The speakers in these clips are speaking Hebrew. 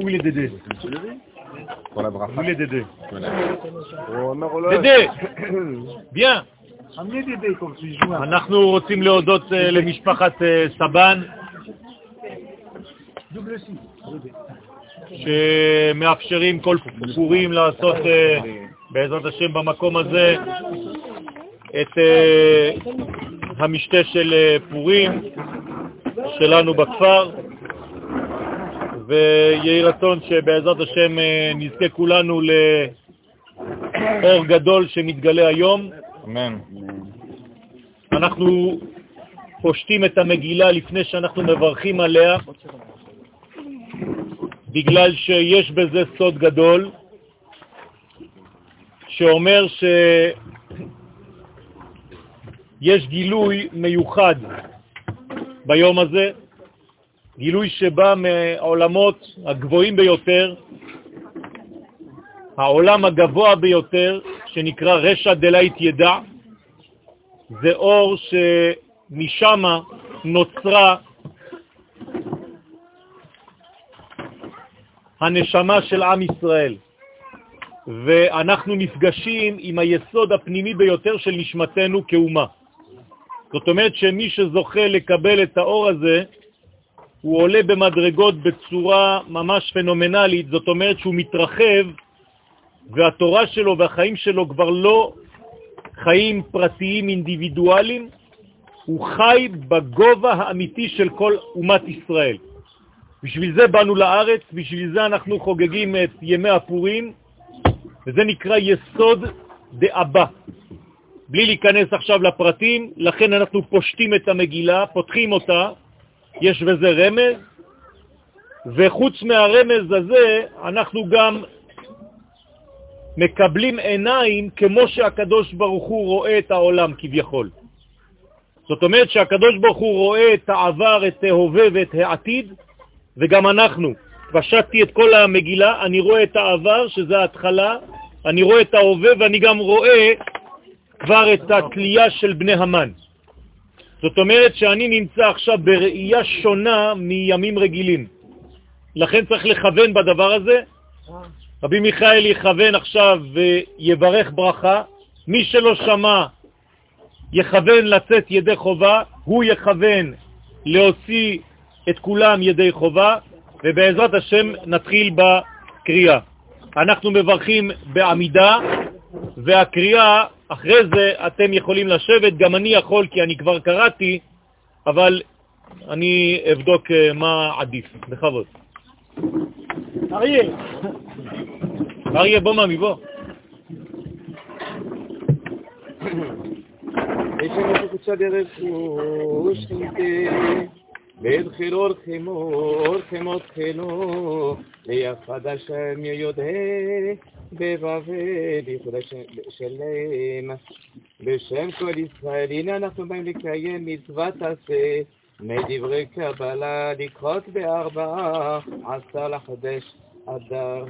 Où il est Dédé Pour la bracha. Où il est Dédé Dédé Bien. אנחנו רוצים להודות אה, למשפחת אה, סבן, שמאפשרים כל פורים לעשות אה, בעזרת השם במקום הזה את המשתה של פורים שלנו בכפר, ויהי רצון שבעזרת השם אה, נזכה כולנו לאור גדול שמתגלה היום. אמן. אנחנו פושטים את המגילה לפני שאנחנו מברכים עליה, בגלל שיש בזה סוד גדול, שאומר שיש גילוי מיוחד ביום הזה, גילוי שבא מהעולמות הגבוהים ביותר, העולם הגבוה ביותר, שנקרא רשע דלית ידע, זה אור שמשם נוצרה הנשמה של עם ישראל, ואנחנו נפגשים עם היסוד הפנימי ביותר של נשמתנו כאומה. זאת אומרת שמי שזוכה לקבל את האור הזה, הוא עולה במדרגות בצורה ממש פנומנלית, זאת אומרת שהוא מתרחב, והתורה שלו והחיים שלו כבר לא חיים פרטיים אינדיבידואליים, הוא חי בגובה האמיתי של כל אומת ישראל. בשביל זה באנו לארץ, בשביל זה אנחנו חוגגים את ימי הפורים, וזה נקרא יסוד דאבא. בלי להיכנס עכשיו לפרטים, לכן אנחנו פושטים את המגילה, פותחים אותה, יש בזה רמז, וחוץ מהרמז הזה אנחנו גם מקבלים עיניים כמו שהקדוש ברוך הוא רואה את העולם כביכול. זאת אומרת שהקדוש ברוך הוא רואה את העבר, את ההווה ואת העתיד, וגם אנחנו. פשטתי את כל המגילה, אני רואה את העבר, שזה ההתחלה, אני רואה את ההווה ואני גם רואה כבר את התלייה של בני המן. זאת אומרת שאני נמצא עכשיו בראייה שונה מימים רגילים. לכן צריך לכוון בדבר הזה. רבי מיכאל יכוון עכשיו ויברך ברכה. מי שלא שמע יכוון לצאת ידי חובה, הוא יכוון להוציא את כולם ידי חובה, ובעזרת השם נתחיל בקריאה. אנחנו מברכים בעמידה, והקריאה, אחרי זה אתם יכולים לשבת, גם אני יכול כי אני כבר קראתי, אבל אני אבדוק אה, מה עדיף, בכבוד. אריה. אריה, בוא ממי, בוא. והתחילו אורחים אורחים אורחנו ליחד השם יודע בבבל ייחוד שלם. בשם כל ישראל הנה אנחנו באים לקיים מצוות עשה מדברי קבלה לקרות בארבעה עשר לחדש אדר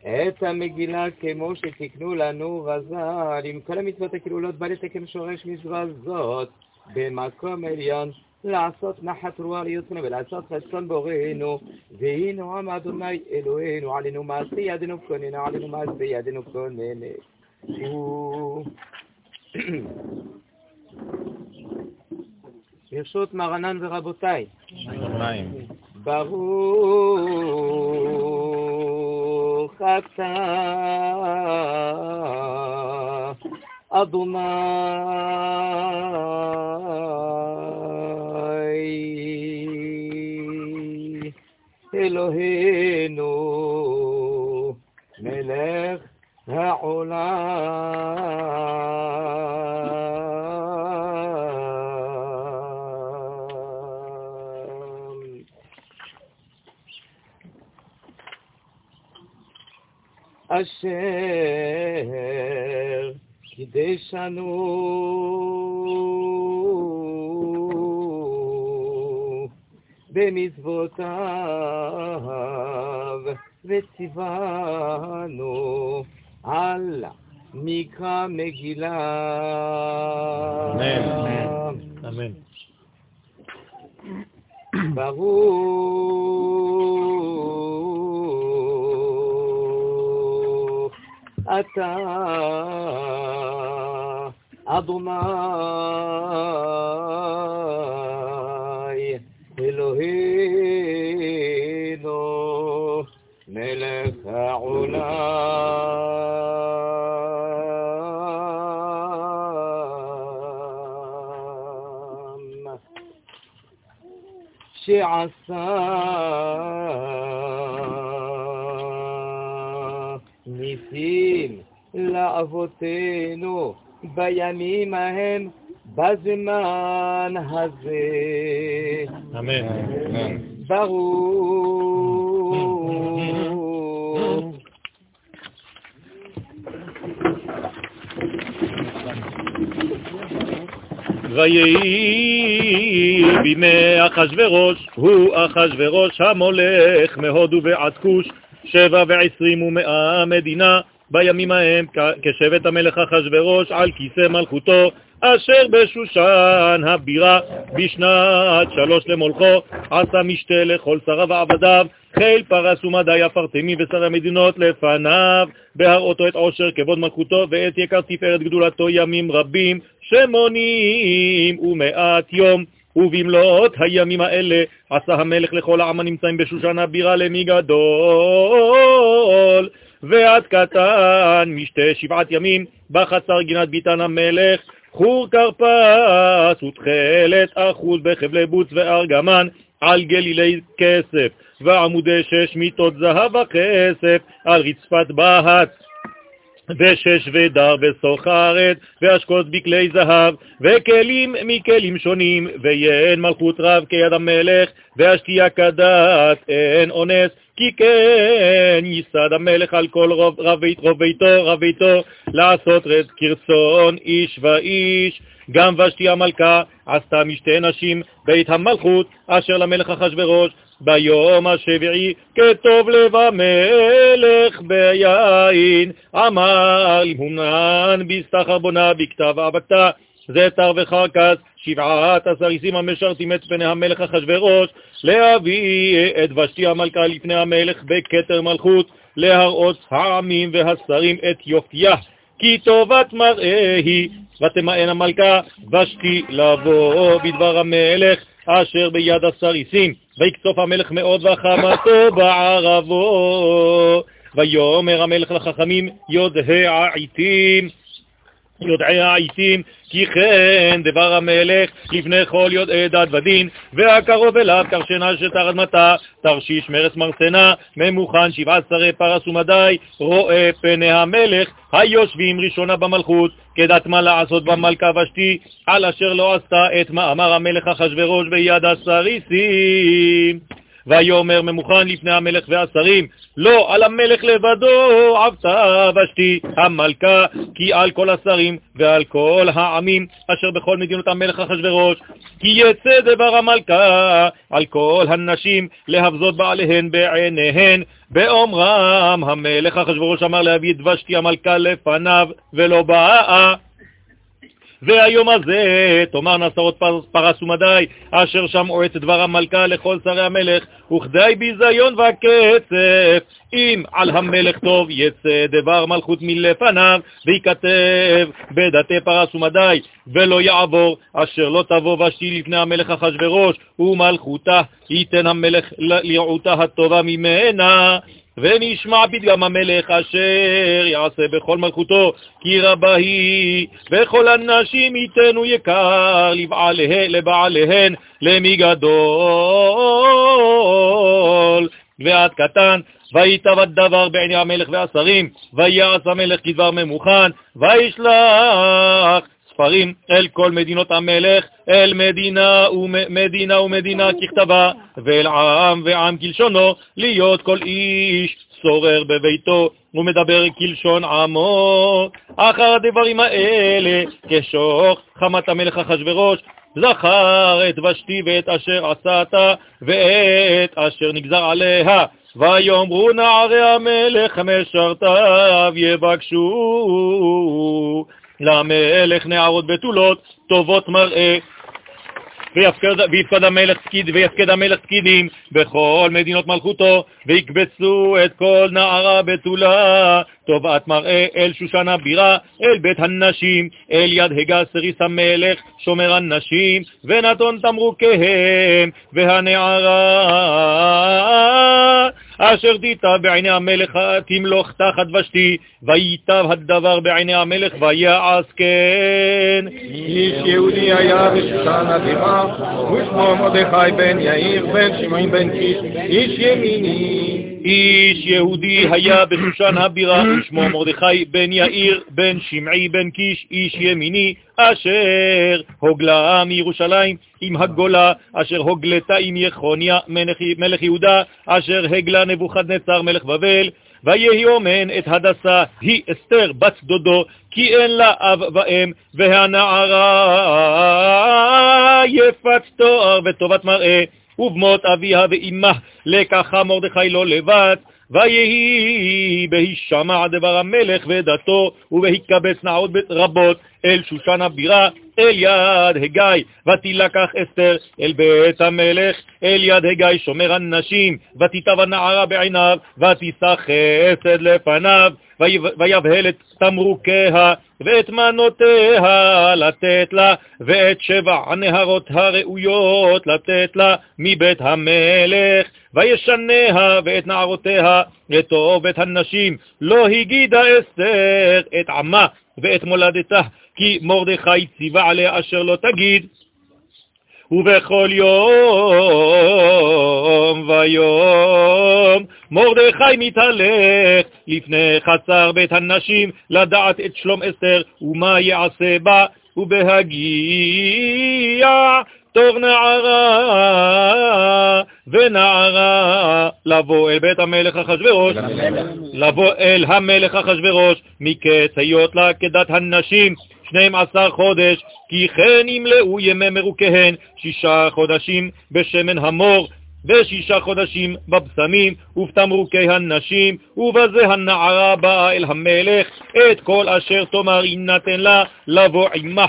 את המגילה כמו שתקנו לנו רז"ל עם כל המצוות הכלולות בא לתקן שורש מצווה זאת במקום עליון לעשות נחת רוח ליוצרנו ולעשות חסון בוראנו, והנה עם אדוני אלוהינו, עלינו מעשה ידינו כוננה, עלינו מעשה ידינו כוננה. ברשות מרנן ורבותיי, ברוך אתה אדוני קידשנו במצוותיו וציוונו על מקרא מגילה. אמן. אמן. ברוך אתה אדוני אלוהינו מלך העולם שעשה ניסים לאבותינו בימים ההם בזמן הזה. אמן. ברוך. ויהי בימי אחשורוש, הוא אחשורוש המולך מהודו ועד כוש, שבע ועשרים ומאה מדינה, בימים ההם כשבט המלך אחשורוש על כיסא מלכותו, אשר בשושן הבירה בשנת שלוש למולכו, עשה משתה לכל שריו ועבדיו, חיל פרס ומדי אפרטמי ושרי המדינות לפניו, בהראותו את עושר כבוד מלכותו ואת יקר תפארת גדולתו ימים רבים, שמונים ומאת יום. ובמלאת הימים האלה עשה המלך לכל העם הנמצאים בשושן הבירה למי גדול ועד קטן משתה שבעת ימים בחצר גינת ביתן המלך חור כרפס ותכלת אחוז בחבלי בוץ וארגמן על גלילי כסף ועמודי שש מיטות זהב וכסף על רצפת בהת ושש ודר וסוחרת, ואשקות בכלי זהב, וכלים מכלים שונים, ויין מלכות רב כיד המלך, והשתייה כדת אין אונס, כי כן ייסד המלך על כל רוב, רב, רוב ביתו, רב ביתו, לעשות רד כרצון איש ואיש. גם ושתי המלכה עשתה משתי נשים בית המלכות, אשר למלך אחשורוש, ביום השביעי, כטוב לב המלך ביין, אמר למהונן בסתחר בונה בכתב אבקתה, זתר וחרקס, שבעת הסריסים המשרתים את פני המלך אחשורוש, להביא את ושתי המלכה לפני המלך בכתר מלכות, להראות העמים והשרים את יופייה. כי טובת מראה היא, ותמאן המלכה, ושתי לבוא בדבר המלך, אשר ביד הסריסים, ויקצוף המלך מאוד וחמתו בערבו. ויאמר המלך לחכמים, יודעי העיתים, יודעי העיתים, כי כן דבר המלך לפני כל יודעי דת ודין, והקרוב אליו קרשנה שתר אדמתה, תרשיש מרס מרסנה, ממוכן שבעה שרי פרס ומדי, רואה פני המלך, היושבים ראשונה במלכות, כדת מה לעשות במלכה ושתי, על אשר לא עשתה את מאמר המלך אחשורוש ביד הסריסים. ויאמר ממוכן לפני המלך והשרים, לא על המלך לבדו עבתה ושתי המלכה, כי על כל השרים ועל כל העמים אשר בכל מדינות המלך אחשורוש, כי יצא דבר המלכה על כל הנשים להבזות בעליהן בעיניהן, באומרם המלך אחשורוש אמר להביא את ושתי המלכה לפניו ולא באה. והיום הזה תאמר נסרות פרס, ומדי, אשר שמעו את דבר המלכה לכל שרי המלך, וכדי ביזיון וקצף, אם על המלך טוב יצא דבר מלכות מלפניו, וייכתב בדתי פרס ומדי, ולא יעבור, אשר לא תבוא ושתי לפני המלך אחשורוש, ומלכותה ייתן המלך לרעותה הטובה ממנה. ונשמע פתגם המלך אשר יעשה בכל מלכותו, כי רבה היא, וכל הנשים ייתנו יקר לבעליהן, לבעליהן, למי גדול ועד קטן, ויתאבד דבר בעיני המלך והשרים, ויעש המלך כדבר ממוכן, וישלח ספרים אל כל מדינות המלך, אל מדינה ומדינה ומדינה ככתבה, ואל עם ועם כלשונו, להיות כל איש שורר בביתו ומדבר כלשון עמו. אחר הדברים האלה, כשוך חמת המלך אחשורוש, זכר את ושתי ואת אשר עשת ואת אשר נגזר עליה. ויאמרו נערי המלך משרתיו יבקשו למלך נערות בתולות, טובות מראה, ויפקד, ויפקד המלך ויפקד המלך פקידים בכל מדינות מלכותו, ויקבצו את כל נערה בתולה, טובת מראה אל שושן הבירה, אל בית הנשים, אל יד הגה סריס המלך, שומר הנשים, ונתון תמרוקיהם, והנערה אשר תיטב בעיני המלך תמלוך תחת ושתי, וייטב הדבר בעיני המלך ויעש כן. איש יהודי היה בשושן הבירה, ושמו מרדכי בן יאיר בן שמעון בן קיש, איש ימיני. איש יהודי היה בשושן הבירה, ושמו מרדכי בן יאיר בן שמעי בן קיש, איש ימיני, אשר הוגלה מירושלים עם הגולה, אשר הוגלתה עם יחוניה מלך יהודה, אשר הגלה נבוכדנצר מלך בבל, ויהי אומן את הדסה, היא אסתר בת דודו, כי אין לה אב ואם, והנערה יפת תואר וטובת מראה, ובמות אביה ואימה, לקחה מרדכי לא לבד, ויהי בהישמע דבר המלך ודתו, ובהיקבץ נעות רבות אל שושן הבירה, אל יד הגיא, ותילקח אסתר אל בית המלך, אל יד הגיא שומר הנשים, ותיטב הנערה בעיניו, ותישא חסד לפניו, ויבהל את תמרוקיה, ואת מנותיה לתת לה, ואת שבע הנהרות הראויות לתת לה מבית המלך, וישניה ואת נערותיה את הנשים. לא הגידה אסתר את עמה ואת מולדתה, כי מרדכי ציווה עליה אשר לא תגיד. ובכל יום ויום מרדכי מתהלך לפני חצר בית הנשים לדעת את שלום אסתר ומה יעשה בה, ובהגיע תור נערה ונערה לבוא אל בית המלך אחשורוש, לבוא אל המלך אחשורוש מקץ היות לה כדת הנשים שנים עשר חודש, כי כן ימלאו ימי מרוקיהן שישה חודשים בשמן המור, ושישה חודשים בבשמים ובתמרוקי הנשים, ובזה הנערה באה אל המלך, את כל אשר תאמר יינתן לה לבוא עמה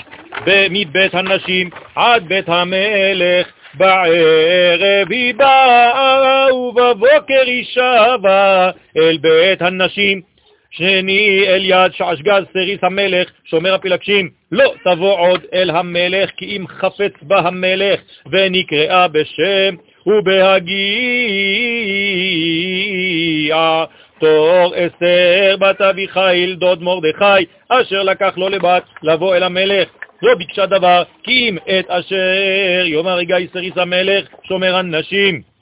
מבית הנשים עד בית המלך. בערב היא באה ובבוקר היא שבה אל בית הנשים. שני אל יד שעשגז סריס המלך, שומר הפלגשים, לא תבוא עוד אל המלך, כי אם חפץ בה המלך, ונקראה בשם, ובהגיע תור אסתר בת אביחיל דוד מרדכי, אשר לקח לו לבת לבוא אל המלך. לא ביקשה דבר, כי אם את אשר יאמר יגאי סריס המלך, שומר הנשים.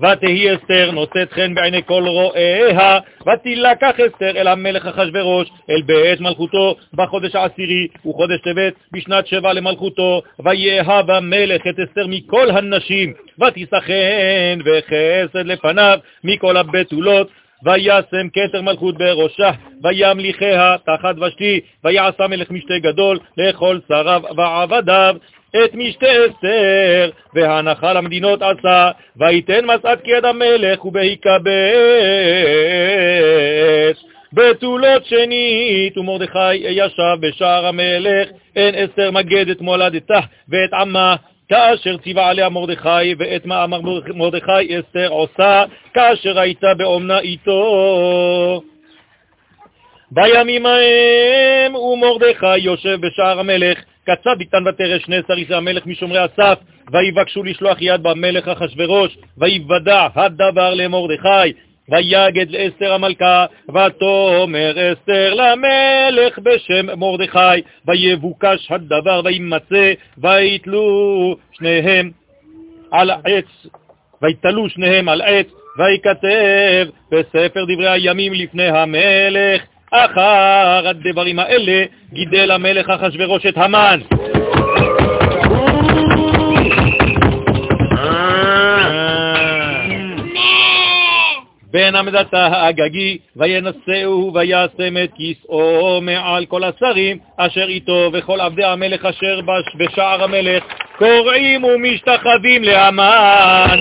ותהי אסתר נושאת חן בעיני כל רואיה, ותילקח אסתר אל המלך אחשורוש, אל בית מלכותו, בחודש העשירי, וחודש טבת, בשנת שבע למלכותו, ויאהב המלך את אסתר מכל הנשים, ותיסחן וחסד לפניו מכל הבתולות, וישם כתר מלכות בראשה, וימליכיה תחת ושתי, ויעשה מלך משתה גדול לכל שריו ועבדיו, את משתה אסתר, והנחה למדינות עשה, ויתן מסעת כיד המלך ובהיקבץ. בתולות שנית, ומרדכי ישב בשער המלך, אין אסתר מגד את מולדתה ואת עמה, כאשר ציווה עליה מרדכי, ואת מה אמר מרדכי אסתר עושה, כאשר הייתה באומנה איתו. בימים ההם ומרדכי יושב בשער המלך, קצב בקטן ותרש שני סריסי המלך משומרי הסף, ויבקשו לשלוח יד במלך אחשורוש, ויוודע הדבר למרדכי, ויגד לאסתר המלכה, ותאמר אסתר למלך בשם מרדכי, ויבוקש הדבר וימצא, ויתלו שניהם על עץ, ויתלו שניהם על עץ, ויכתב בספר דברי הימים לפני המלך, אחר הדברים האלה גידל המלך אחשורוש את המן. בן עמדתה האגגי, וינשאו וישם את כיסאו מעל כל השרים אשר איתו, וכל עבדי המלך אשר בשער המלך קוראים ומשתחווים לאמן.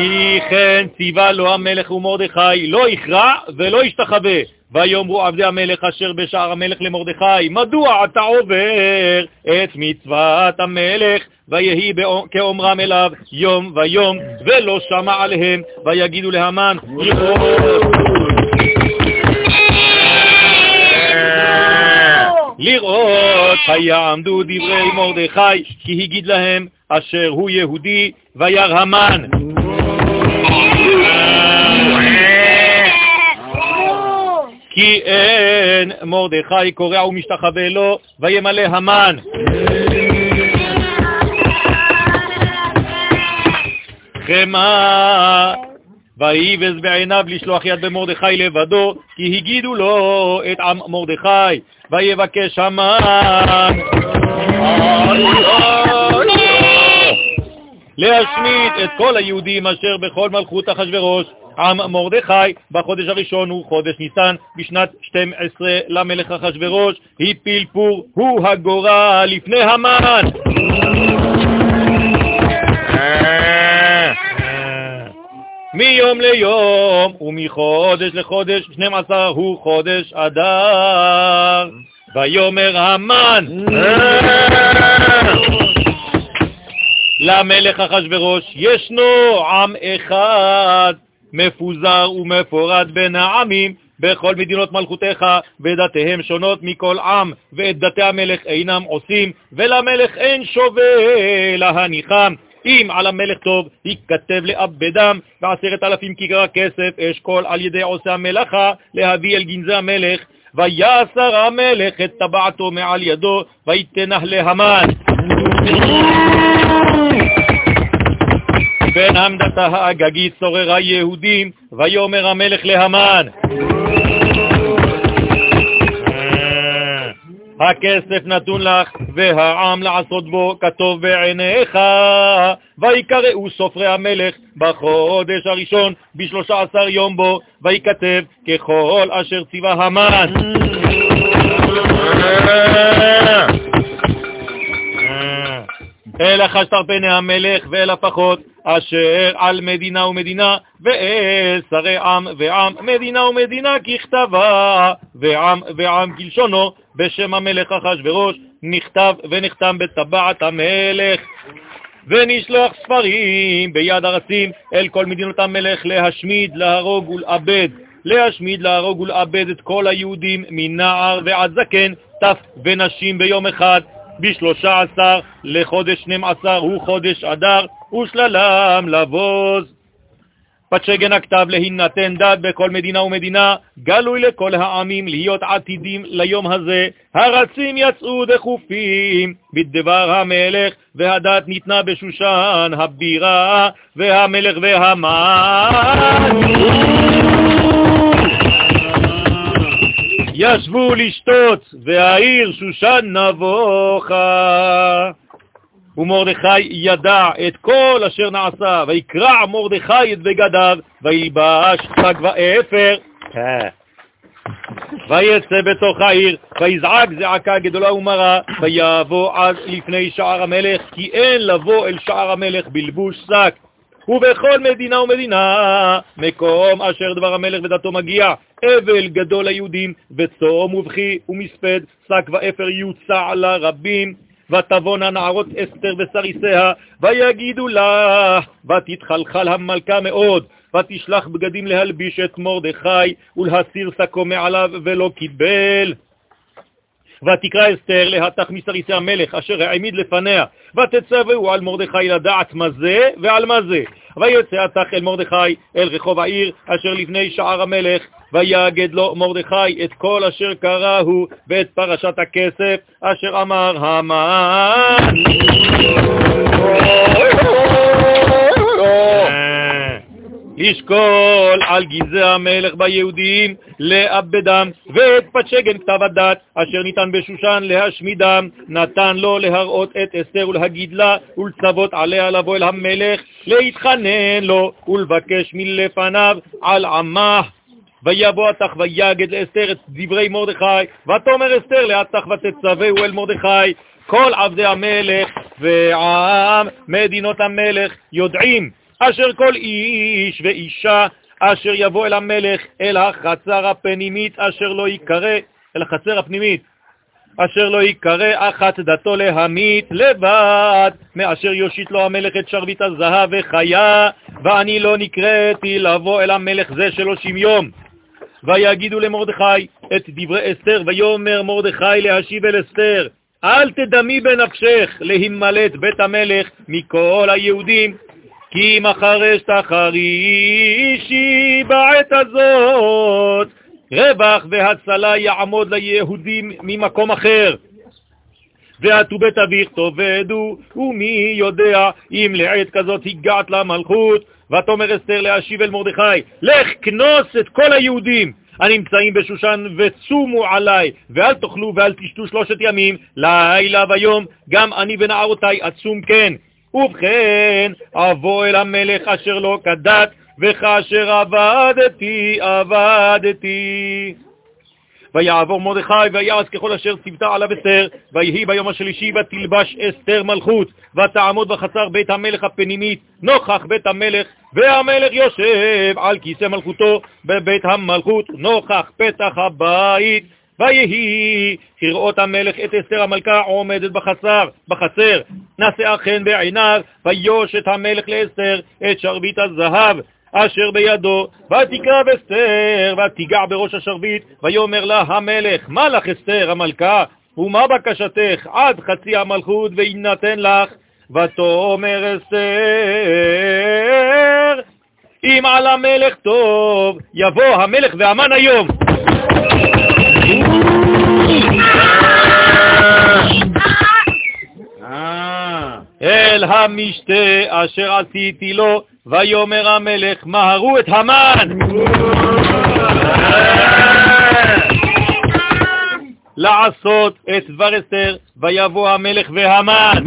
כי כן ציווה לו המלך ומרדכי, לא יכרע ולא ישתחווה, ויאמרו עבדי המלך אשר בשער המלך למרדכי, מדוע אתה עובר את מצוות המלך? ויהי כאומרם אליו יום ויום, ולא שמע עליהם, ויגידו להמן, לראות היעמדו דברי מרדכי, כי הגיד להם אשר הוא יהודי, וירא המן. כי אין מרדכי קורע ומשתחווה לו, וימלא המן. חמה ויבז בעיניו לשלוח יד במרדכי לבדו, כי הגידו לו את עם מרדכי, ויבקש המן להשמיט את כל היהודים אשר בכל מלכות אחשורוש, עם מרדכי, בחודש הראשון הוא חודש ניסן, בשנת 12 למלך אחשורוש, הפיל פור, הוא הגורל לפני המן. מיום ליום ומחודש לחודש, 12 הוא חודש אדר. ויאמר המן למלך אחשורוש, ישנו עם אחד מפוזר ומפורד בין העמים בכל מדינות מלכותיך, ודתיהם שונות מכל עם, ואת דתי המלך אינם עושים, ולמלך אין שווה להניחם. אם על המלך טוב, ייכתב לאבדם בעשרת אלפים כיכר כסף אשכול על ידי עושה המלאכה להביא אל גנזי המלך, ויסר המלך את טבעתו מעל ידו, ויתנח להמן. בין עמדתה האגגית שוררה יהודים, ויאמר המלך להמן. הכסף נתון לך, והעם לעשות בו כתוב בעיניך. ויקראו סופרי המלך בחודש הראשון, בשלושה עשר יום בו, ויכתב ככל אשר ציווה המן. אלא חשתר פני המלך ואל הפחות, אשר על מדינה ומדינה, ואל שרי עם ועם, מדינה ומדינה ככתבה, ועם ועם כלשונו, בשם המלך אחשורוש, נכתב ונחתם בטבעת המלך. ונשלח ספרים ביד ארצים אל כל מדינות המלך להשמיד, להרוג ולאבד, להשמיד, להרוג ולאבד את כל היהודים מנער ועד זקן, טף ונשים ביום אחד, בשלושה עשר לחודש שנים עשר הוא חודש אדר, ושללם לבוז. פצ'גן הכתב להינתן דת בכל מדינה ומדינה, גלוי לכל העמים להיות עתידים ליום הזה. הרצים יצאו דחופים בדבר המלך, והדת ניתנה בשושן הבירה, והמלך והמן. ישבו לשתות, והעיר שושן נבוכה. ומרדכי ידע את כל אשר נעשה, ויקרע מרדכי את בגדיו, וילבש שק ואפר. ויצא בתוך העיר, ויזעק זעקה גדולה ומרה, ויבוא אז לפני שער המלך, כי אין לבוא אל שער המלך בלבוש שק. ובכל מדינה ומדינה, מקום אשר דבר המלך ודתו מגיע, אבל גדול ליהודים, וצום ובכי ומספד, שק ואפר יוצע לרבים. ותבואנה נערות אסתר וסריסיה, ויגידו לה, ותתחלחל המלכה מאוד, ותשלח בגדים להלביש את מרדכי, ולהסיר שקו מעליו, ולא קיבל. ותקרא אסתר להתך מסריסי המלך אשר העמיד לפניה, ותצווהו על מרדכי לדעת מה זה ועל מה זה. ויוצא התך אל מרדכי אל רחוב העיר אשר לפני שער המלך, ויגד לו מרדכי את כל אשר קראו ואת פרשת הכסף אשר אמר המן. לשקול על גזעי המלך ביהודים, לאבדם, ואת פצ'גן כתב הדת, אשר ניתן בשושן להשמידם, נתן לו להראות את אסתר ולהגיד לה, ולצוות עליה לבוא אל המלך, להתחנן לו ולבקש מלפניו על עמה. ויבוא התך ויגד לאסתר את דברי מרדכי, ותאמר אסתר להתך ותצווהו אל מרדכי, כל עבדי המלך ועם מדינות המלך יודעים אשר כל איש ואישה אשר יבוא אל המלך אל החצר הפנימית אשר לא ייקרא, אל החצר הפנימית, אשר לא ייקרא אחת דתו להמית לבד, מאשר יושיט לו המלך את שרביט הזהב וחיה, ואני לא נקראתי לבוא אל המלך זה שלושים יום. ויגידו למרדכי את דברי אסתר, ויאמר מרדכי להשיב אל אסתר, אל תדמי בנפשך להימלט בית המלך מכל היהודים, כי אם אחרש תחרישי בעת הזאת, רווח והצלה יעמוד ליהודים ממקום אחר. ועטו בית אביך תאבדו, ומי יודע אם לעת כזאת הגעת למלכות, ותאמר אסתר להשיב אל מרדכי, לך כנוס את כל היהודים הנמצאים בשושן וצומו עליי, ואל תאכלו ואל תשתו שלושת ימים, לילה ויום, גם אני ונערותי עצום כן. ובכן, אבוא אל המלך אשר לא כדת, וכאשר עבדתי, עבדתי. ויעבור מרדכי ויעש ככל אשר ציוותה עליו אסתר, ויהי ביום השלישי ותלבש אסתר מלכות, ותעמוד בחצר בית המלך הפנימית, נוכח בית המלך, והמלך יושב על כיסא מלכותו בבית המלכות, נוכח פתח הבית. ויהי כראות המלך את אסתר המלכה עומדת בחצר, בחצר, נשאה חן בעיניו, ויוש את המלך לאסתר את שרביט הזהב, אשר בידו, ותקרב אסתר, ותיגע בראש השרביט, ויאמר לה המלך, מה לך אסתר המלכה, ומה בקשתך עד חצי המלכות ויינתן לך? ותאמר אסתר, אם על המלך טוב, יבוא המלך והמן היום. אל המשתה אשר עשיתי לו, ויאמר המלך, מהרו את המן! לעשות את דבר אסתר, ויבוא המלך והמן.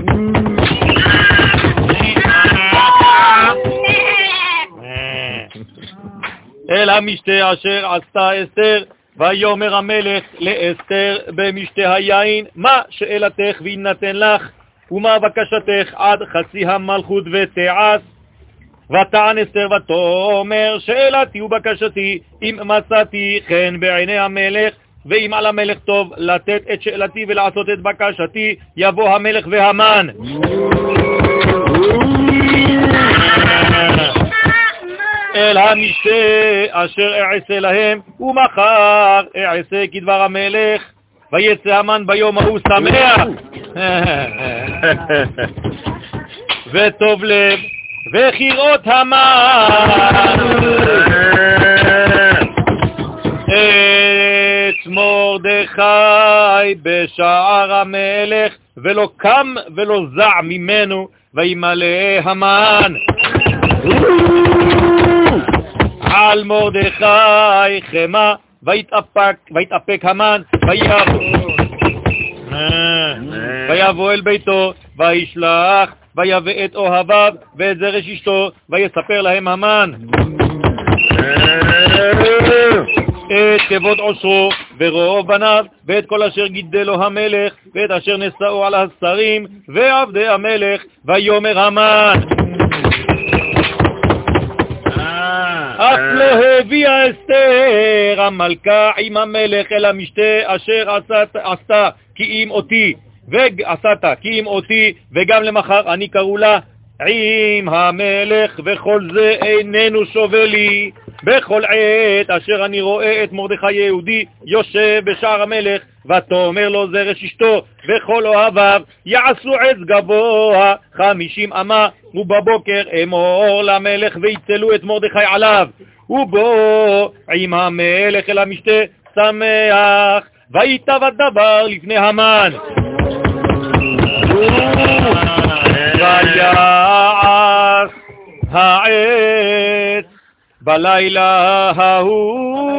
אל המשתה אשר עשתה אסתר, ויאמר המלך לאסתר במשתה היין, מה שאלתך ויינתן לך, ומה בקשתך עד חצי המלכות ותעש? ותען אסתר ותאמר, שאלתי ובקשתי, אם מצאתי חן בעיני המלך, ואם על המלך טוב לתת את שאלתי ולעשות את בקשתי, יבוא המלך והמן. אל המשתה אשר אעשה להם, ומחר אעשה כדבר המלך, ויצא המן ביום ההוא שמח, וטוב לב, וכראות המן. את מרדכי בשער המלך, ולא קם ולא זע ממנו, וימלא המן. על מרדכי חמה, ויתאפק המן, ויבוא אל ביתו, וישלח, ויבא את אוהביו ואת זרש אשתו, ויספר להם המן. את כבוד עושרו ורוב בניו, ואת כל אשר גידל לו המלך, ואת אשר נשאו על השרים ועבדי המלך, ויאמר המן. אף לא הביאה אסתר המלכה עם המלך אל המשתה אשר עשתה כי אם אותי, ועשת כי אם אותי, וגם למחר אני קראו לה עם המלך, וכל זה איננו שווה לי. בכל עת אשר אני רואה את מרדכי יהודי יושב בשער המלך, ותאמר לו זרש אשתו וכל אוהביו, יעשו עץ גבוה חמישים אמה, ובבוקר אמור למלך ויצלו את מרדכי עליו. ובוא עם המלך אל המשתה שמח, ויטב הדבר לפני המן. ויעש העץ בלילה ההוא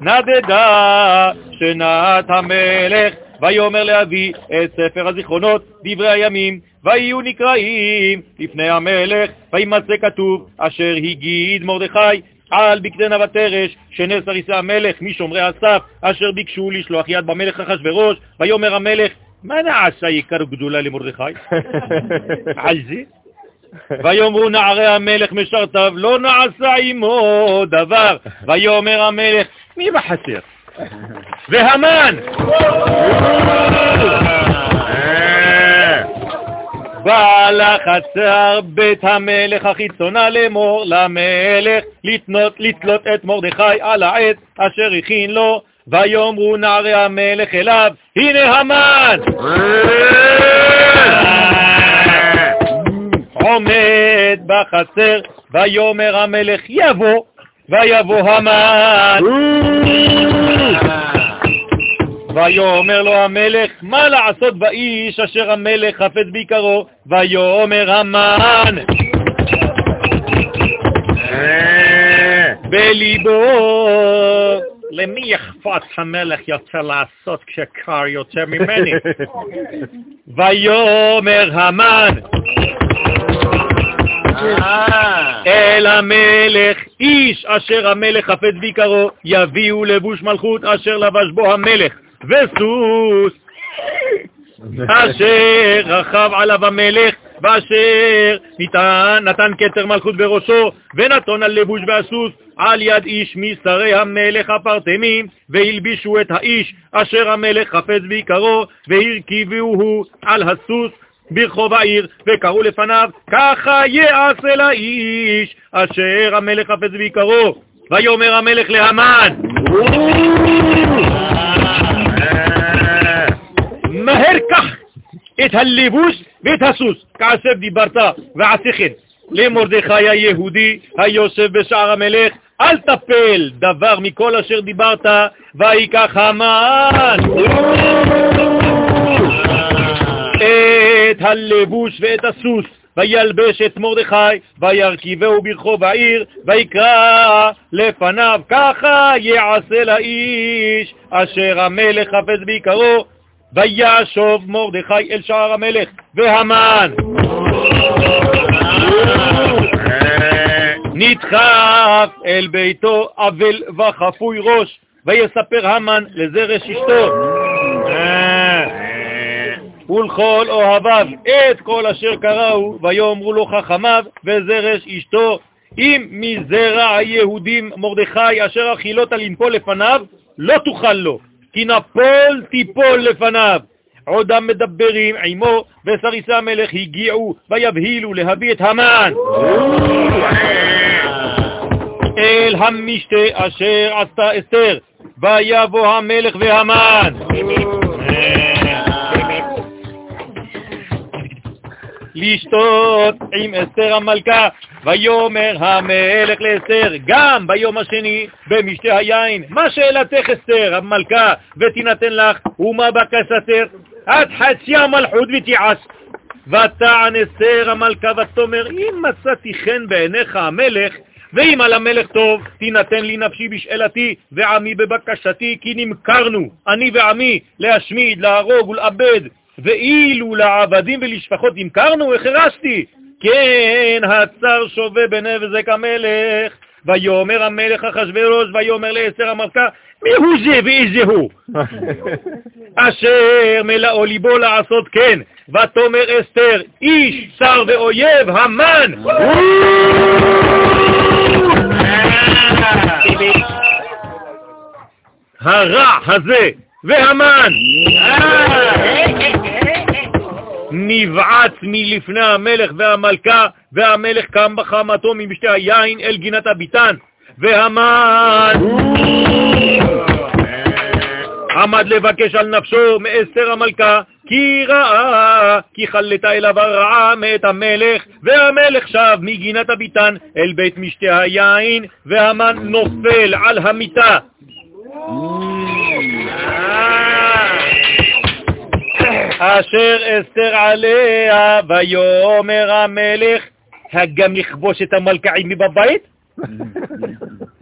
נדדה שנת המלך, ויאמר לאבי את ספר הזיכרונות, דברי הימים, ויהיו נקראים לפני המלך, וימצא כתוב, אשר הגיד מרדכי, על בקדנה ותרש, שנס הריסי המלך משומרי הסף, אשר ביקשו לשלוח יד במלך אחשורוש, ויאמר המלך, מה נעשה עיקר גדולה למרדכי? על זה? ויאמרו נערי המלך משרתיו, לא נעשה עמו דבר. ויאמר המלך, מי בחצר? והמן! בא לחצר בית המלך החיצונה לאמור למלך לתנות, לתלות את מרדכי על העץ אשר הכין לו ויאמרו נערי המלך אליו הנה המן עומד בחצר ויאמר המלך יבוא ויבוא המן ויאמר לו המלך, מה לעשות באיש אשר המלך חפץ ביקרו? ויאמר המן, בליבו, למי אכפת המלך יוצא לעשות כשקר יותר ממני? ויאמר המן, אל המלך, איש אשר המלך חפץ ביקרו, יביאו לבוש מלכות אשר לבש בו המלך, וסוס אשר רכב עליו המלך ואשר נתן כתר מלכות בראשו ונתון על לבוש והסוס על יד איש משרי המלך הפרטמים והלבישו את האיש אשר המלך חפץ ביקרו והרכיבוהו על הסוס ברחוב העיר, וקראו לפניו, ככה יעשה לאיש אשר המלך חפץ ביקרו. ויאמר המלך להמן, מהר קח את הלבוש ואת הסוס, כעשב דיברת ועשה כן. למרדכי היהודי היושב בשער המלך, אל תפל דבר מכל אשר דיברת, ויקח המן את הלבוש ואת הסוס, וילבש את מרדכי, וירכיבהו ברחוב העיר, ויקרא לפניו, ככה יעשה לאיש אשר המלך חפץ בעיקרו, וישוב מרדכי אל שער המלך, והמן! נדחף אל ביתו אבל וחפוי ראש, ויספר המן לזרש אשתו ולכל אוהביו את כל אשר קראו, ויאמרו לו חכמיו וזרש אשתו, אם מזרע היהודים מרדכי אשר אכילות לנפול לפניו, לא תוכל לו, כי נפול תיפול לפניו. עודם מדברים עמו, וסריסי המלך הגיעו ויבהילו להביא את המן אל המשתה אשר עשתה אסתר, ויבוא המלך והמן. לשתות עם אסתר המלכה, ויאמר המלך לאסתר, גם ביום השני במשתה היין, מה שאלתך אסתר המלכה, ותינתן לך, ומה בקשתך? עד חצי המלכות ותיעש. ותען אסתר המלכה ותאמר, אם מצאתי חן בעיניך המלך, ואם על המלך טוב, תינתן לי נפשי בשאלתי, ועמי בבקשתי, כי נמכרנו, אני ועמי, להשמיד, להרוג ולאבד, ואילו לעבדים ולשפחות נמכרנו, החרשתי. כן, הצר שווה בנבזק המלך. ויאמר המלך אחשוורוש, ויאמר לעשר המלכה, מי הוא זה ואיזה הוא? אשר מלאו ליבו לעשות כן, ותאמר אסתר, איש צר ואויב, המן! הרע הזה והמן נבעץ מלפני המלך והמלכה, והמלך קם בחמתו ממשתי היין אל גינת הביתן, והמן עמד לבקש על נפשו מאסתר המלכה, כי ראה, כי חלתה אליו הרעה מאת המלך, והמלך שב מגינת הביתן אל בית משתי היין, והמן נופל על המיטה. אשר אסתר עליה, ויאמר המלך, הגם לכבוש את המלכאים מבבית?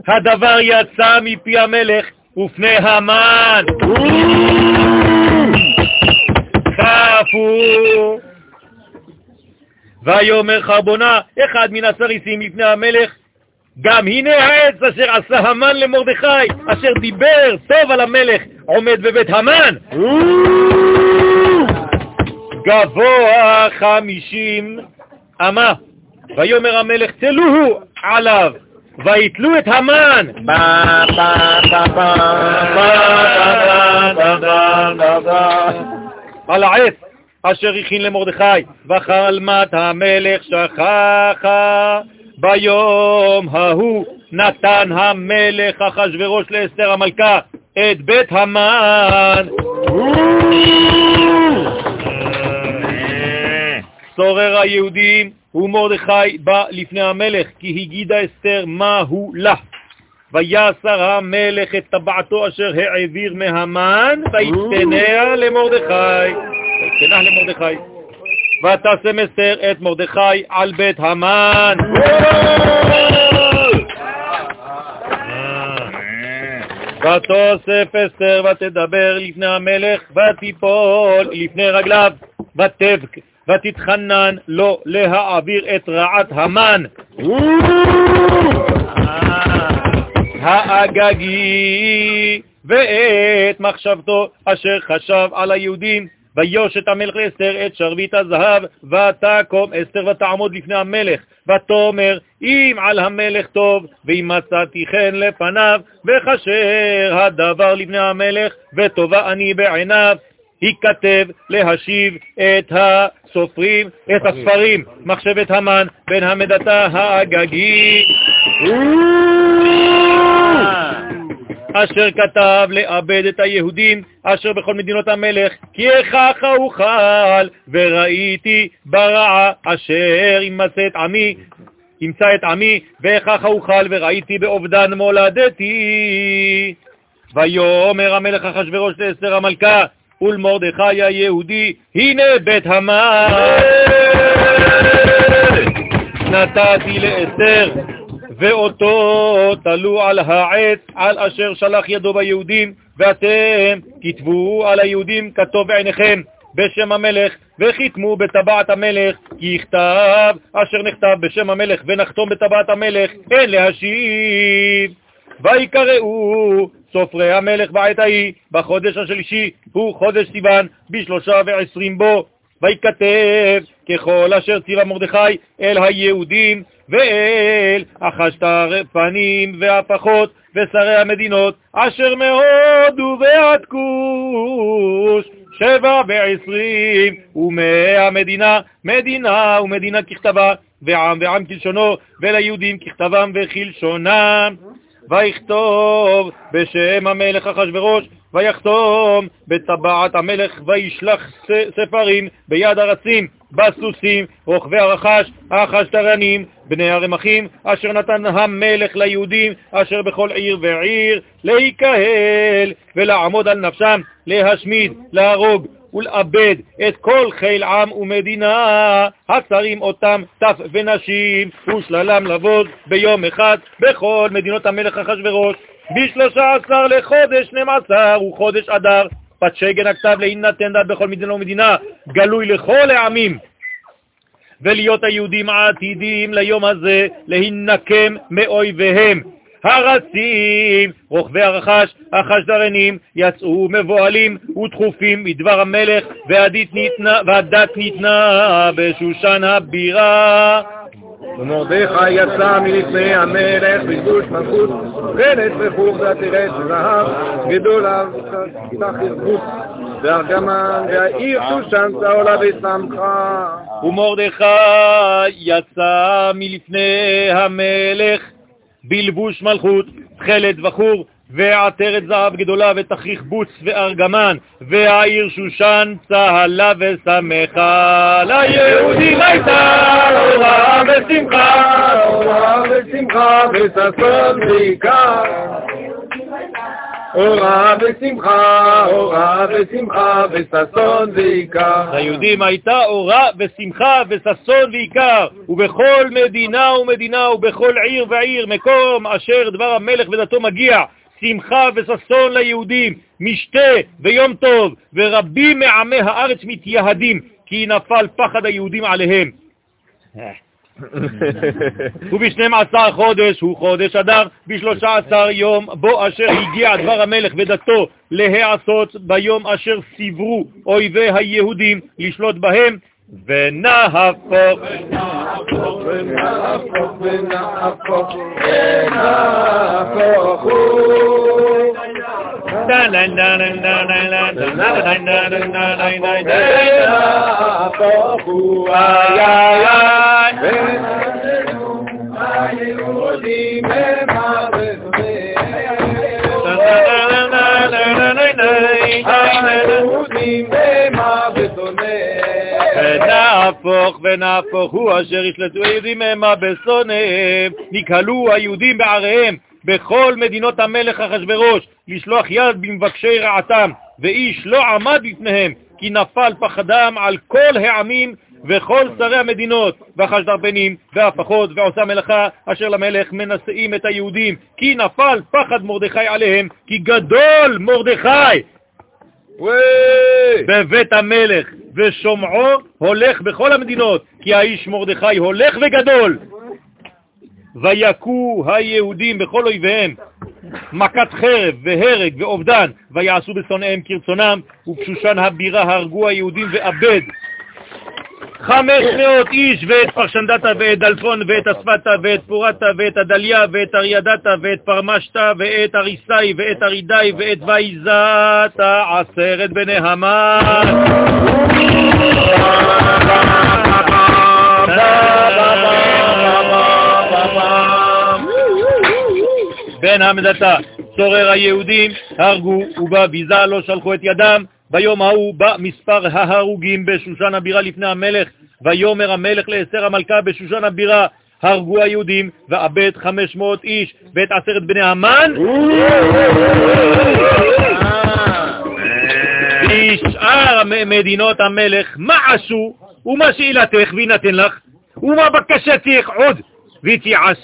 הדבר יצא מפי המלך ופני המן. חפו. ויאמר חרבונה, אחד מן הסריסים לפני המלך, גם הנה העץ אשר עשה המן למרדכי, אשר דיבר טוב על המלך, עומד בבית המן. גבוה חמישים אמה, ויאמר המלך תלוהו עליו, ויתלו את המן. על העץ אשר הכין למרדכי, וחלמת המלך שכחה. ביום ההוא נתן המלך אחשורוש לאסתר המלכה את בית המן. צורר היהודים ומרדכי בא לפני המלך, כי הגידה אסתר מהו לה. ויסר המלך את טבעתו אשר העביר מהמן, ויתפניה למרדכי. ויתפנה למרדכי. ותשם אסתר את מרדכי על בית המן. ותוסף אסתר ותדבר לפני המלך, ותיפול לפני רגליו, ותבק, ותתחנן לו להעביר את רעת המן. האגגי ואת מחשבתו אשר חשב על היהודים. ויושת המלך לאסתר את שרביט הזהב, ותקום אסתר ותעמוד לפני המלך, ותאמר, אם על המלך טוב, ואם מצאתי חן לפניו, וכשר הדבר לפני המלך, וטובה אני בעיניו, ייכתב להשיב את הסופרים, את הספרים, מחשבת המן, בן המדתה האגגי. אשר כתב לאבד את היהודים אשר בכל מדינות המלך, כי איכך אוכל, וראיתי ברעה אשר ימצא את עמי, ימצא את עמי, ואיכך אוכל, וראיתי באובדן מולדתי. ויאמר המלך אחשורוש לאסתר המלכה, ולמרדכי היהודי, הנה בית המן. נתתי לאסתר ואותו תלו על העץ על אשר שלח ידו ביהודים, ואתם כתבו על היהודים כתוב בעיניכם בשם המלך, וחיתמו בטבעת המלך, כי יכתב אשר נכתב בשם המלך, ונחתום בטבעת המלך, אין להשיב. ויקראו סופרי המלך בעת ההיא, בחודש השלישי, הוא חודש סיוון, בשלושה ועשרים בו, ויכתב ככל אשר ציווה מרדכי אל היהודים ואל החשטרפנים והפחות ושרי המדינות אשר מהודו ועד כוש שבע ועשרים ומאה מדינה, מדינה ומדינה ככתבה ועם ועם כלשונו וליהודים ככתבם וכלשונם ויכתוב בשם המלך אחשורוש ויחתום בטבעת המלך וישלח ספרים ביד הרצים, בסוסים, רוכבי הרחש, החשטרנים, בני הרמחים, אשר נתן המלך ליהודים, אשר בכל עיר ועיר, להיקהל ולעמוד על נפשם, להשמיד, להרוג ולאבד את כל חיל עם ומדינה, הצרים אותם טף ונשים, ושללם לבוז ביום אחד בכל מדינות המלך אחשורוש. בשלושה עשר לחודש שנים עשר הוא חודש אדר, פת שגן הכתב להינתן דת בכל מדינה ומדינה, גלוי לכל העמים. ולהיות היהודים העתידים ליום הזה להינקם מאויביהם. הרצים, רוכבי הרחש, החשדרנים, יצאו מבוהלים ודחופים מדבר המלך, והדת ניתנה בשושן הבירה. ומרדכי יצא מלפני המלך בלבוש מלכות, חלת וחוך ועטרת זהב, גדולה ותחיר גוף, וארגמן, והעיר שושן צהולה ושמחה. ומרדכי יצא מלפני המלך בלבוש מלכות, תכלת וחור, ועטרת זהב גדולה ותכריך בוץ וארגמן, והעיר שושן צהלה ושמחה. ליהודים הייתה אורה ושמחה, אורה ושמחה וששון ועיקר. אורה ושמחה, אורה ושמחה וששון ועיקר. ליהודים הייתה אורה ושמחה וששון ועיקר, ובכל מדינה ומדינה ובכל עיר ועיר, מקום אשר דבר המלך ודתו מגיע, שמחה וששון ליהודים, משתה ויום טוב, ורבים מעמי הארץ מתייהדים, כי נפל פחד היהודים עליהם. ובשנים עשר חודש הוא חודש אדר, בשלושה עשר יום בו אשר הגיע דבר המלך ודתו להיעשות ביום אשר סיברו אויבי היהודים לשלוט בהם, ונהפוך. ונהפוך ונהפוך ונהפוך. ונהפוך ונהפוך ונהפוך הוא אשר ישלטו היהודים המה בשונאיהם, נקהלו היהודים בעריהם בכל מדינות המלך אחשורוש לשלוח יד במבקשי רעתם, ואיש לא עמד בפניהם, כי נפל פחדם על כל העמים וכל שרי המדינות, והחשדרבנים, והפחות, ועושה מלאכה, אשר למלך מנשאים את היהודים, כי נפל פחד מרדכי עליהם, כי גדול מרדכי בבית המלך, ושומעו הולך בכל המדינות, כי האיש מרדכי הולך וגדול. ויכו היהודים בכל אויביהם, מכת חרב והרג ואובדן, ויעשו בשונאיהם כרצונם, ובשושן הבירה הרגו היהודים ואבד. חמש מאות איש, ואת פרשנדתה, ואת דלפון, ואת אספתה, ואת פורתה, ואת הדליה, ואת ארידתה, ואת פרמשתה, ואת אריסאי, ואת ארידאי, ואת וייזתה, עשרת בני המן. בן המדתה, צורר היהודים, הרגו, ובביזה לא שלחו את ידם, ביום ההוא בא מספר ההרוגים בשושן הבירה לפני המלך, ויאמר המלך לאסתר המלכה בשושן הבירה, הרגו היהודים ואבד חמש מאות איש ואת עשרת בני המן. בשאר מדינות המלך מה עשו? ומה שאלתך וינתן לך? ומה בקשתך עוד ותיעש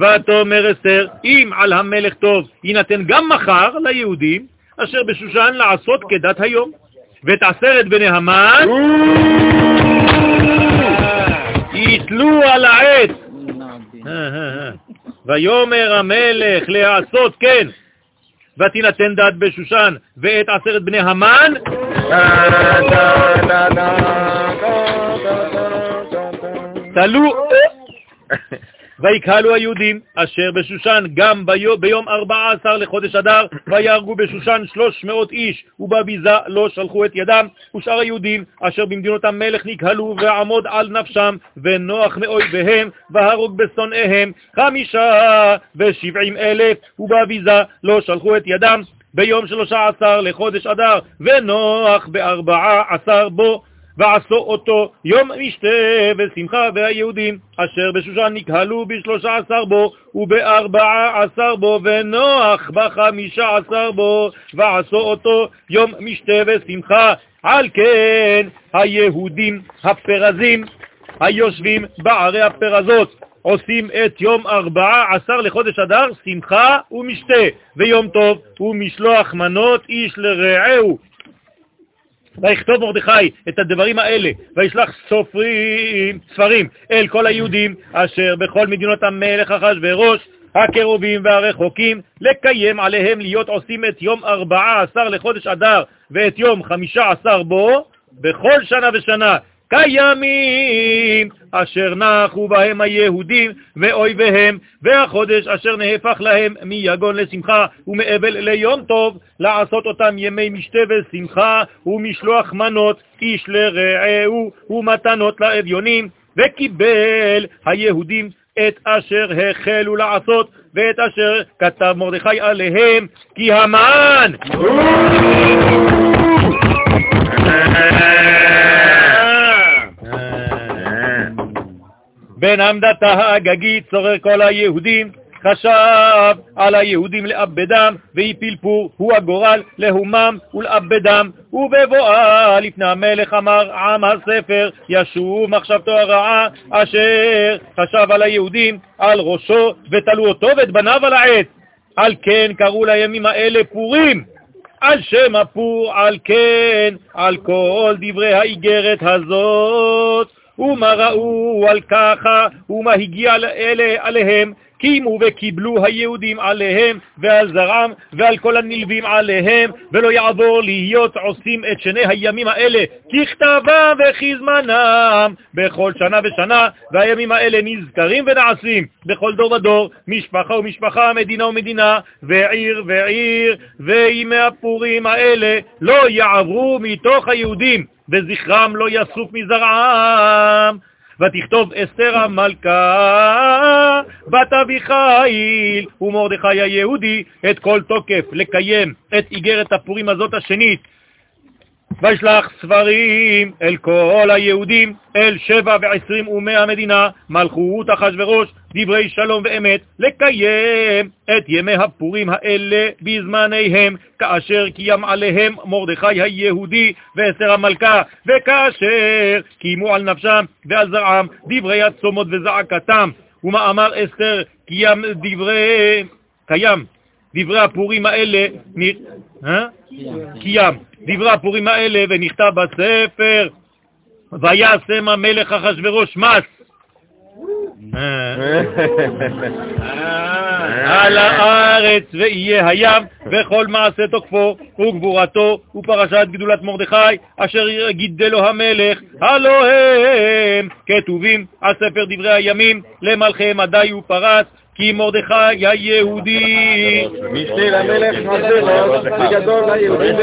ותאמר אסתר אם על המלך טוב יינתן גם מחר ליהודים אשר בשושן לעשות כדת היום, ואת עשרת בני המן יתלו על העץ. ויאמר המלך לעשות כן, ותינתן דת בשושן, ואת עשרת בני המן. תלו ויקהלו היהודים אשר בשושן גם ביום, ביום ארבע עשר לחודש אדר, ויהרגו בשושן שלוש מאות איש, ובביזה לא שלחו את ידם, ושאר היהודים אשר במדינות המלך נקהלו ועמוד על נפשם, ונוח מאויביהם, והרוג בשונאיהם, חמישה ושבעים אלף, ובביזה לא שלחו את ידם, ביום שלושה עשר לחודש אדר, ונוח בארבעה עשר בו. ועשו אותו יום משתה ושמחה, והיהודים אשר בשושן נקהלו בשלושה עשר בו ובארבעה עשר בו, ונוח בחמישה עשר בו, ועשו אותו יום משתה ושמחה. על כן היהודים הפרזים היושבים בערי הפרזות עושים את יום ארבעה עשר לחודש אדר שמחה ומשתה, ויום טוב ומשלוח מנות איש לרעהו, ויכתוב מרדכי את הדברים האלה, וישלח סופרים, ספרים אל כל היהודים אשר בכל מדינות המלך אחשורוש, הקרובים והרחוקים, לקיים עליהם להיות עושים את יום ארבעה עשר לחודש אדר ואת יום חמישה עשר בו, בכל שנה ושנה, קיימים, אשר נחו בהם היהודים ואויביהם, והחודש אשר נהפך להם מיגון לשמחה ומאבל ליום טוב, לעשות אותם ימי משתה ושמחה ומשלוח מנות איש לרעהו ומתנות לאביונים, וקיבל היהודים את אשר החלו לעשות ואת אשר כתב מרדכי עליהם, כי המן בן עמדתה האגגית צורר כל היהודים, חשב על היהודים לאבדם, והפיל פור, הוא הגורל להומם ולאבדם, ובבואה לפני המלך אמר עם הספר, ישוב מחשבתו הרעה, אשר חשב על היהודים, על ראשו, ותלו אותו ואת בניו על העץ. על כן קראו לימים האלה פורים, על שם הפור, על כן, על כל דברי האיגרת הזאת. ומה ראו על ככה, ומה הגיע אלה עליהם, קימו וקיבלו היהודים עליהם ועל זרעם ועל כל הנלווים עליהם, ולא יעבור להיות עושים את שני הימים האלה ככתבם וכזמנם בכל שנה ושנה, והימים האלה נזכרים ונעשים בכל דור ודור, משפחה ומשפחה, מדינה ומדינה, ועיר ועיר, וימי הפורים האלה לא יעברו מתוך היהודים, וזכרם לא יסוף מזרעם. ותכתוב אסתר המלכה, בת אביחיל ומרדכי היהודי את כל תוקף לקיים את איגרת הפורים הזאת השנית וישלח ספרים אל כל היהודים, אל שבע ועשרים אומי המדינה, מלכות אחשורוש, דברי שלום ואמת, לקיים את ימי הפורים האלה בזמניהם, כאשר קיים עליהם מרדכי היהודי ואסתר המלכה, וכאשר קיימו על נפשם ועל זרעם דברי הצומות וזעקתם, ומאמר אסתר? קיים דברי, קיים דברי הפורים האלה, אה? קיים דברי הפורים האלה, ונכתב בספר, וישם המלך אחשורוש מס. אה. על הארץ ויהיה הים וכל מעשה תוקפו וגבורתו ופרשת גדולת מרדכי אשר גידלו המלך הלא הם כתובים על ספר דברי הימים למלכי מדי ופרס כי מרדכי היהודי. משנה למלך חזרות וגדול ליהודים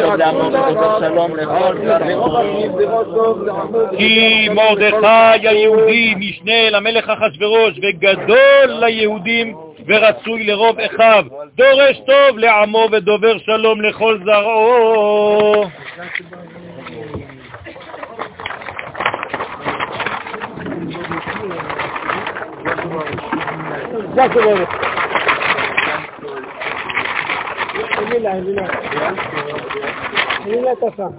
כי מרדכי היהודי משנה למלך אחשורוש וגדול ליהודים ורצוי לרוב אחיו, דורש טוב לעמו ודובר שלום לכל זרעו. Дякую вам. Ліля, Ліля. Ліля та сам.